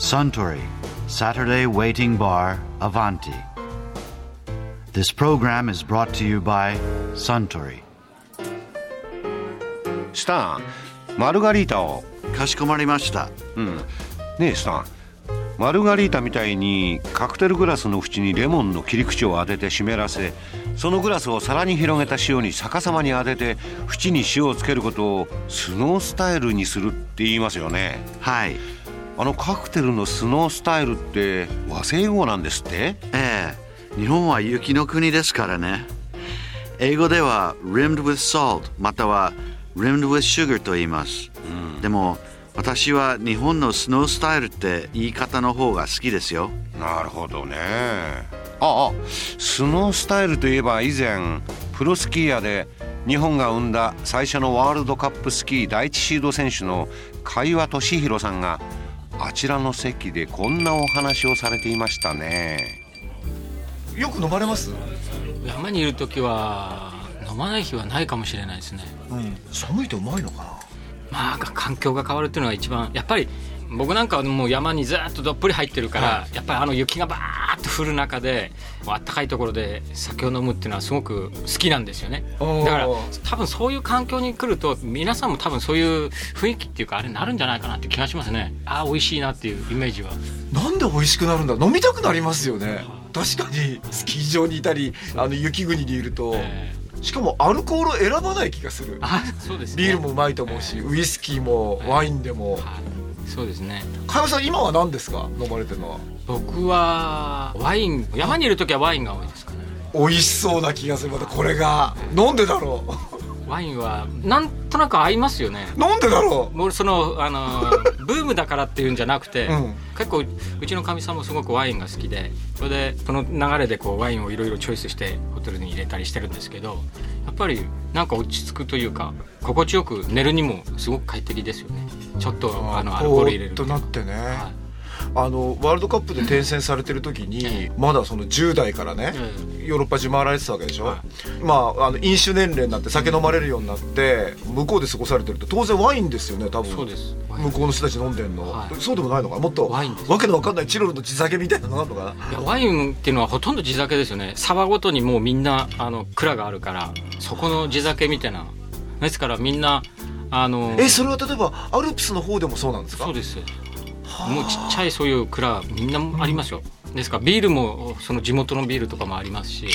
Suntory Saturday Waiting Bar Avanti. This program is brought to you by Suntory. スタンマルガリータをかしこまりました。うんねえスタンマルガリータみたいにカクテルグラスの縁にレモンの切り口を当てて湿らせそのグラスを皿に広げた塩に逆さまに当てて縁に塩をつけることをスノースタイルにするって言いますよねはい。あのカクテルのスノースタイルって和製語なんですって？ええ、日本は雪の国ですからね。英語では rimmed with salt または rimmed with sugar と言います。でも私は日本のスノースタイルって言い方の方が好きですよ。なるほどねああスノースタイルといえば以前プロスキーヤーで日本が生んだ最初のワールドカップスキー第一シード選手の海和俊弘さんがあちらの席でこんなお話をされていましたね。よく飲まれます、山にいる時は飲まない日はないかもしれないですね。うん、寒いとうまいのかな？まあ環境が変わるっていうのが一番やっぱり僕なんかはもう山にずっとどっぷり入ってるから、やっぱりあの雪がバーッと降る中であったかいところで酒を飲むっていうのはすごく好きなんですよね。だから多分そういう環境に来ると皆さんも多分そういう雰囲気っていうかあれになるんじゃないかなって気がしますね。ああ美味しいなっていうイメージは。なんで美味しくなるんだ？飲みたくなりますよね。確かに。スキー場にいたりあの雪国にいると、えしかもアルコールを選ばない気がする。あそうですね。ビールもうまいと思うしウイスキーもワインでも。はいそうですね。加山さん今は何ですか？飲まれてるのは。僕はワイン山にいる時はワインが多いですかね。美味しそうな気がする。またこれが。なんでだろワインはなんとなく合いますよね。うなんでだろもうそのあの ブームだからっていうんじゃなくて、うん。結構うちのかみさんもすごくワインが好きでそれでその流れでこうワインをいろいろチョイスしてホテルに入れたりしてるんですけどやっぱりなんか落ち着くというか心地よく寝るにもすごく快適ですよねちょっとあのアルコール入れるとな。ってね、はあのワールドカップで転戦されてる時にえまだその10代からね、えヨーロッパ中回られてたわけでしょ、はまああの飲酒年齢になって酒飲まれるようになって向こうで過ごされてると当然ワインですよね多分。そうです。向こうの人たち飲んでんの、はい。そうでもないのかな？もっとワインわけのわかんないチロルの地酒みたいなのがあるのかな？いやワインっていうのはほとんど地酒ですよね。沢ごとにもうみんなあの蔵があるからそこの地酒みたいな。ですからみんなあのえそれは例えばアルプスの方でもそうなんですか？そうです。もうちっちゃいそういう蔵みんなありますよ。ですからビールもその地元のビールとかもありますし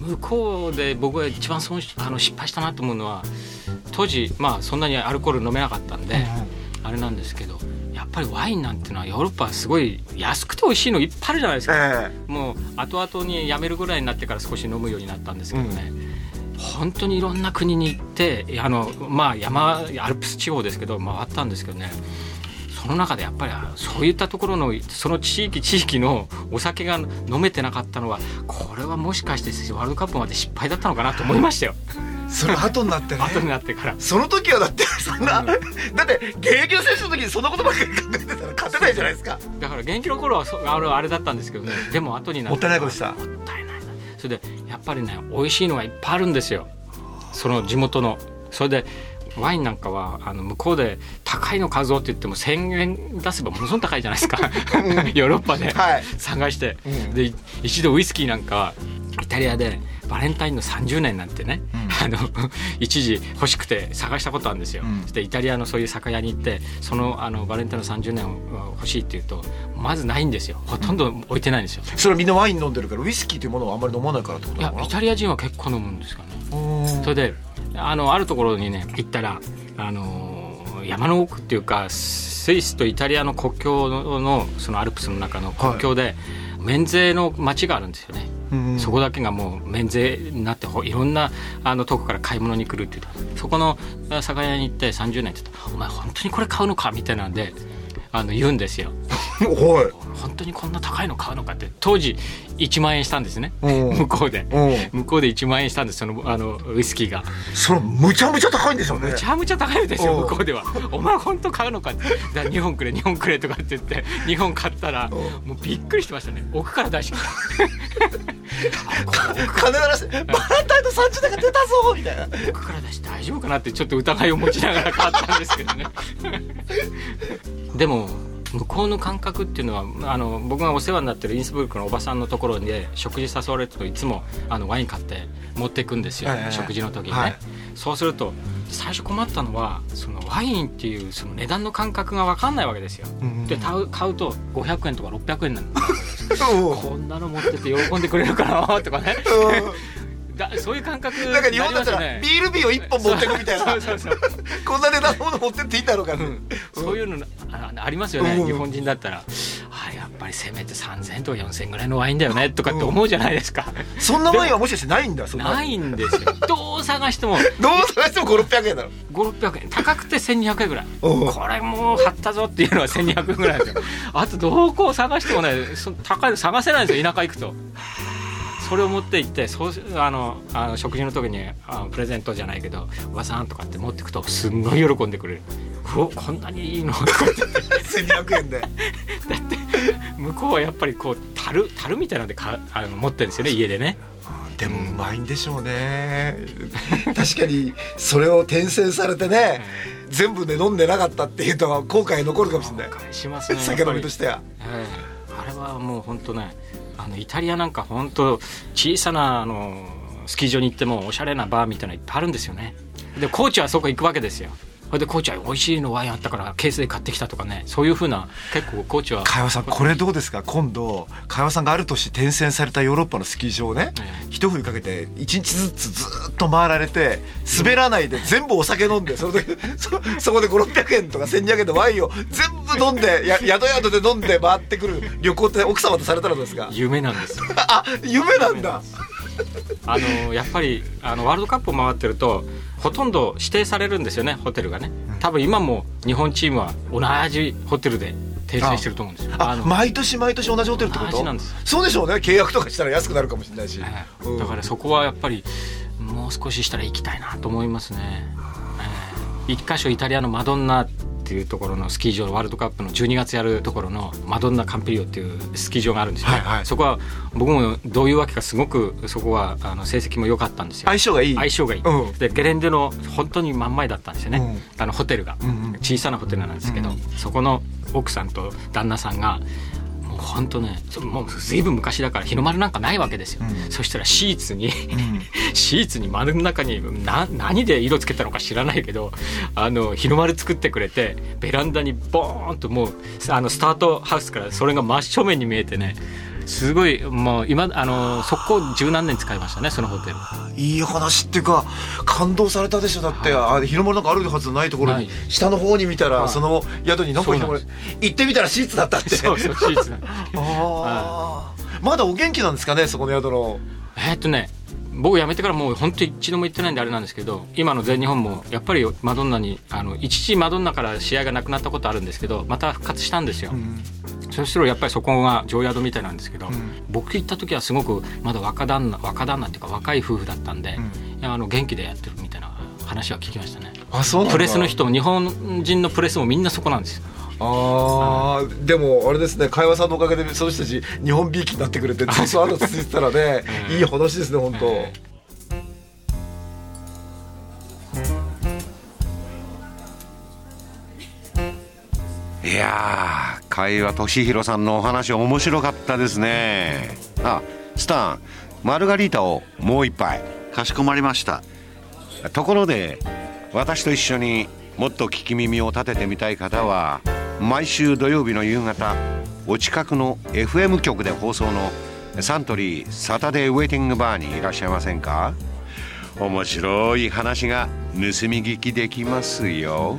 向こうで僕が一番損しあの失敗したなと思うのは当時まあそんなにアルコール飲めなかったんで、あれなんですけどやっぱりワインなんていうのはヨーロッパはすごい安くて美味しいのいっぱいあるじゃないですか、えもう後々に辞めるぐらいになってから少し飲むようになったんですけどね、本当にいろんな国に行ってあのまあ山アルプス地方ですけど回ったんですけどね。その中でやっぱりそういったところのその地域地域のお酒が飲めてなかったのはこれはもしかしてワールドカップまで失敗だったのかなと思いましたよ。えそれ後になってね。後になってから。その時はだってそんな、だって現役の選手の時にそんなことばっかり考えてたら勝てないじゃないですか。だから現役の頃はそあれあれだったんですけどね。でも後になってもったいないことしたそれでやっぱりね美味しいのがいっぱいあるんですよ。その地元の。それでワインなんかはあの向こうで高いの買うぞって言っても1,000円出せばものすごく高いじゃないですか。ヨーロッパで。はい。探して、うん。で一度ウイスキーなんかはイタリアでバレンタインの30年なんてね、あの 一時欲しくて探したことあるんですよ、うん。そしてイタリアのそういう酒屋に行ってそのあのバレンタインの30年を欲しいって言うとまずないんですよ。ほとんど置いてないんですよ、それはみんなワイン飲んでるからウイスキーというものをあんまり飲まないからってこといやイタリア人は結構飲むんですかね。うん。それであのあるところにね行ったらあの山の奥っていうかスイスとイタリアの国境ののそのアルプスの中の国境で、免税の町があるんですよね、うんそこだけがもう免税になっていろんなあのとこから買い物に来るって言ったそこの酒屋に行って30年って言った「お前本当にこれ買うのか?」みたいなんであの言うんですよ。おい。本当にこんな高いの買うのかって当時1万円したんですね。うん。向こうで。うん。向こうで1万円したんですそのあのウイスキーが。それむちゃむちゃ高いんでしょうね。めちゃめちゃ高いですよ向こうでは。お前本当買うのかって。だ2本くれ2本くれとかって言って 2本買ったらもうびっくりしてましたね。奥から出してきた。金鳴らしてバレンタインの30年が出たぞみたいな。奥から出して大丈夫かなってちょっと疑いを持ちながら買ったんですけどね。でも向こうの感覚っていうのはあの僕がお世話になってるインスブルクのおばさんのところで食事誘われるといつもあのワイン買って持っていくんですよ、食事の時にね、はい。そうすると最初困ったのはそのワインっていうその値段の感覚が分かんないわけですよ、うんうんで買う買うと500円とか600円なんだ。う。んこんなの持ってて喜んでくれるかな？とかね。だそういう感覚になんか日本だったらビール瓶を一本持ってくみたいな。そうそうそうこんな値段のもの持ってっていいんだろうかねそういうのあありますよね、うん。日本人だったら。あやっぱりせめて3000円とか4000円ぐらいのワインだよねとかって思うじゃないですか、そんなワインはもしかしてないんだそんな。ないんですよ。どう探しても。どう探しても5600円だろ。5600円高くて1200円ぐらい。これもう買ったぞっていうのは1200円ぐらいなんですよ。あとどこを探してもねそ高いの探せないんですよ田舎行くと。それを持って行ってそうあのあの食事の時にあプレゼントじゃないけど「おばさん」とかって持ってくとすんごい喜んでくれる「うおこんなにいいの? 」とかって1200円で。向こうはやっぱりこう樽樽みたいなのでかあの持ってるんですよね家でね。でもうまいんでしょうね。確かにそれを転生されてね全部で飲んでなかったっていうのは後悔残るかもしれない。返しますね酒飲みとししては。ええあれはもう本当ねあのイタリアなんか本当小さなあのスキー場に行ってもおしゃれなバーみたいなのいっぱいあるんですよね。でコーチはそこ行くわけですよ。それでコーチは美味しいのワインあったからケースで買ってきたとかね。そういうふうな結構コーチは。会話さんこれどうですか？今度会話さんがある年転戦されたヨーロッパのスキー場をねええ。一振りかけて一日ずつずーっと回られて滑らないで全部お酒飲んでそれでそそこで5600円とか1200円のワインを全部飲んでや宿宿で飲んで回ってくる旅行って奥様とされたらどうですか？夢なんですよ。あ夢なんだあのやっぱりあのワールドカップを回ってるとほとんど指定されるんですよねホテルがね。多分今も日本チームは同じホテルで訂正してると思うんですよ。あの毎年毎年同じホテルってこと？なんですそうでしょうね。契約とかしたら安くなるかもしれないし、ええうんだからそこはやっぱりもう少ししたら行きたいなと思いますね、ええ一箇所イタリアのマドンナっていうところのスキー場ワールドカップの12月やるところのマドンナカンピリオっていうスキー場があるんですよ。ね、はいはい。そこは僕もどういうわけかすごくそこはあの成績も良かったんですよ。相性がいい。相性がいい、うん。でゲレンデの本当に真ん前だったんですよね、あのホテルが、んうん小さなホテルなんですけど、うん。そこの奥さんと旦那さんがもう本当ねそもう随分昔だから日の丸なんかないわけですよ、うん。そしたらシーツに、ん。シーツに丸の中にな何で色つけたのか知らないけどあの日の丸作ってくれてベランダにボーンともうあのスタートハウスからそれが真正面に見えてねすごいもう今あの速攻十何年使いましたねそのホテル。いい話っていうか感動されたでしょだって、あ日の丸なんかあるはずのないところに下の方に見たら、はい。その宿になんか行ってみたらシーツだったって。そうそうシーツ あー。まだお元気なんですかねそこの宿の。えーっとね僕辞めてからもう本当一度も行ってないんであれなんですけど今の全日本もやっぱりマドンナにあの一時マドンナから試合がなくなったことあるんですけどまた復活したんですよ、そしたらやっぱりそこが常宿みたいなんですけど、僕行った時はすごくまだ若旦那若旦那っていうか若い夫婦だったんで、いやあの元気でやってるみたいな話は聞きましたね。あそうプレスの人も日本人のプレスもみんなそこなんですよ。あー。でもあれですね会話さんのおかげでその人たち日本びいきになってくれてずっとあの続いてたらねいい話ですね本当、えいやー会話俊弘さんのお話面白かったですね。あスタンマルガリータをもう一杯。かしこまりました。ところで私と一緒にもっと聞き耳を立ててみたい方は毎週土曜日の夕方お近くの FM 局で放送のサントリーサタデーウェイティングバーにいらっしゃいませんか？面白い話が盗み聞きできますよ